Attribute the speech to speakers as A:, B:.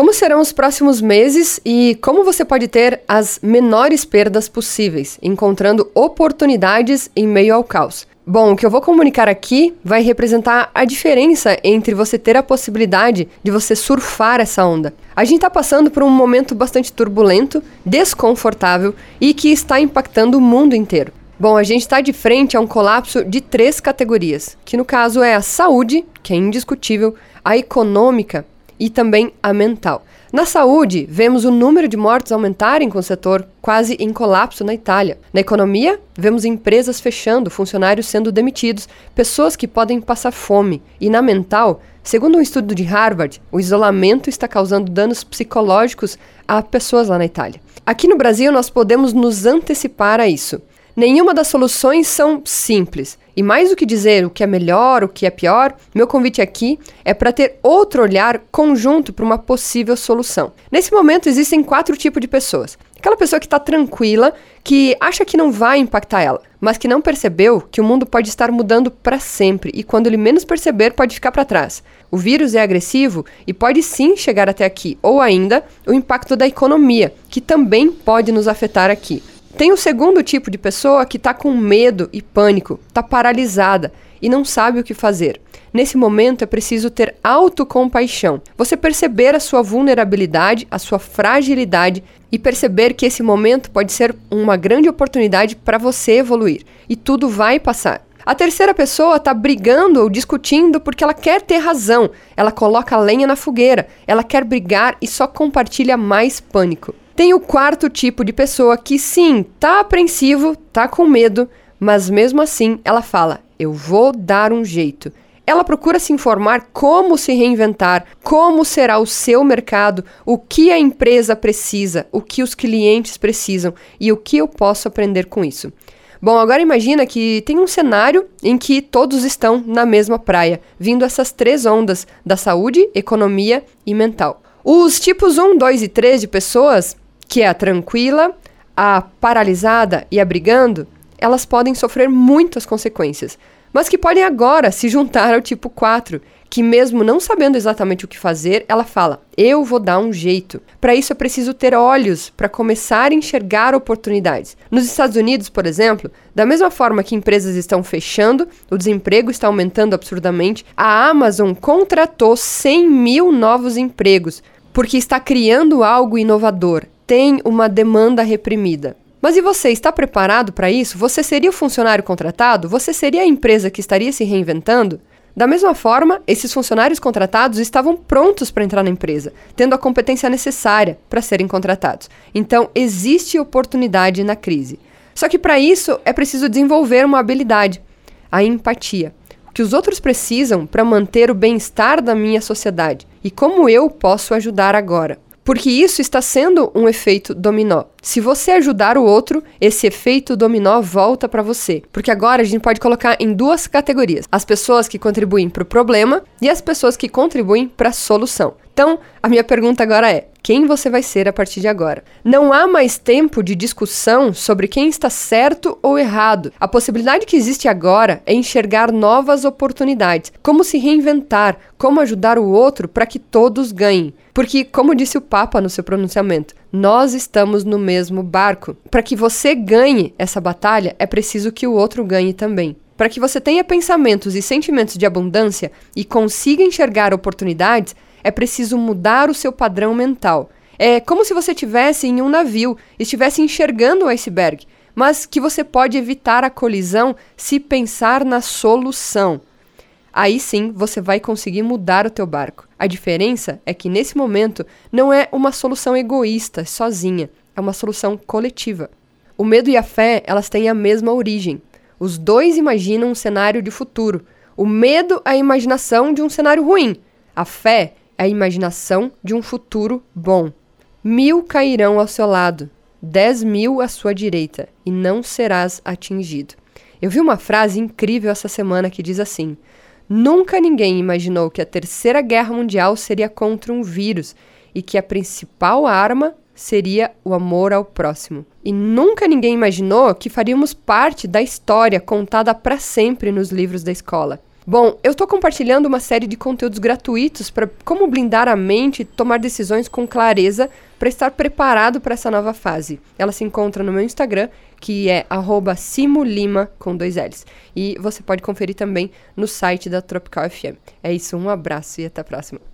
A: Como serão os próximos meses e como você pode ter as menores perdas possíveis, encontrando oportunidades em meio ao caos? Bom, o que eu vou comunicar aqui vai representar a diferença entre você ter a possibilidade de você surfar essa onda. A gente está passando por um momento bastante turbulento, desconfortável e que está impactando o mundo inteiro. Bom, a gente está de frente a um colapso de três categorias, que no caso é a saúde, que é indiscutível, a econômica e também a mental. Na saúde, vemos o número de mortes aumentarem com o setor quase em colapso na Itália. Na economia, vemos empresas fechando, funcionários sendo demitidos, pessoas que podem passar fome. E na mental, segundo um estudo de Harvard, o isolamento está causando danos psicológicos a pessoas lá na Itália. Aqui no Brasil, nós podemos nos antecipar a isso. Nenhuma das soluções são simples. E mais do que dizer o que é melhor, o que é pior, meu convite aqui é para ter outro olhar conjunto para uma possível solução. Nesse momento existem quatro tipos de pessoas. Aquela pessoa que está tranquila, que acha que não vai impactar ela, mas que não percebeu que o mundo pode estar mudando para sempre e quando ele menos perceber pode ficar para trás. O vírus é agressivo e pode sim chegar até aqui, ou ainda o impacto da economia, que também pode nos afetar aqui. Tem o segundo tipo de pessoa que está com medo e pânico, está paralisada e não sabe o que fazer. Nesse momento é preciso ter autocompaixão. Você perceber a sua vulnerabilidade, a sua fragilidade e perceber que esse momento pode ser uma grande oportunidade para você evoluir. E tudo vai passar. A terceira pessoa está brigando ou discutindo porque ela quer ter razão. Ela coloca lenha na fogueira, ela quer brigar e só compartilha mais pânico. Tem o quarto tipo de pessoa que sim, tá apreensivo, tá com medo, mas mesmo assim ela fala: "Eu vou dar um jeito". Ela procura se informar como se reinventar, como será o seu mercado, o que a empresa precisa, o que os clientes precisam e o que eu posso aprender com isso. Bom, agora imagina que tem um cenário em que todos estão na mesma praia, vindo essas três ondas da saúde, economia e mental. Os tipos 1, 2 e 3 de pessoas que é a tranquila, a paralisada e a brigando, elas podem sofrer muitas consequências, mas que podem agora se juntar ao tipo 4, que mesmo não sabendo exatamente o que fazer, ela fala: "Eu vou dar um jeito". Para isso é preciso ter olhos para começar a enxergar oportunidades. Nos Estados Unidos, por exemplo, da mesma forma que empresas estão fechando, o desemprego está aumentando absurdamente, a Amazon contratou 100 mil novos empregos porque está criando algo inovador tem uma demanda reprimida. Mas e você está preparado para isso? Você seria o funcionário contratado? Você seria a empresa que estaria se reinventando? Da mesma forma, esses funcionários contratados estavam prontos para entrar na empresa, tendo a competência necessária para serem contratados. Então, existe oportunidade na crise. Só que para isso é preciso desenvolver uma habilidade, a empatia. O que os outros precisam para manter o bem-estar da minha sociedade e como eu posso ajudar agora. Porque isso está sendo um efeito dominó. Se você ajudar o outro, esse efeito dominó volta para você. Porque agora a gente pode colocar em duas categorias: as pessoas que contribuem para o problema e as pessoas que contribuem para a solução. Então, a minha pergunta agora é: quem você vai ser a partir de agora? Não há mais tempo de discussão sobre quem está certo ou errado. A possibilidade que existe agora é enxergar novas oportunidades, como se reinventar, como ajudar o outro para que todos ganhem. Porque, como disse o Papa no seu pronunciamento, nós estamos no mesmo barco. Para que você ganhe essa batalha, é preciso que o outro ganhe também. Para que você tenha pensamentos e sentimentos de abundância e consiga enxergar oportunidades, é preciso mudar o seu padrão mental. É como se você estivesse em um navio, estivesse enxergando o iceberg, mas que você pode evitar a colisão se pensar na solução. Aí sim você vai conseguir mudar o teu barco. A diferença é que nesse momento não é uma solução egoísta, sozinha, é uma solução coletiva. O medo e a fé, elas têm a mesma origem. Os dois imaginam um cenário de futuro. O medo é a imaginação de um cenário ruim. A fé a imaginação de um futuro bom. Mil cairão ao seu lado, dez mil à sua direita, e não serás atingido. Eu vi uma frase incrível essa semana que diz assim: Nunca ninguém imaginou que a Terceira Guerra Mundial seria contra um vírus e que a principal arma seria o amor ao próximo. E nunca ninguém imaginou que faríamos parte da história contada para sempre nos livros da escola. Bom, eu estou compartilhando uma série de conteúdos gratuitos para como blindar a mente e tomar decisões com clareza para estar preparado para essa nova fase. Ela se encontra no meu Instagram, que é simulima com dois L's. E você pode conferir também no site da Tropical FM. É isso, um abraço e até a próxima.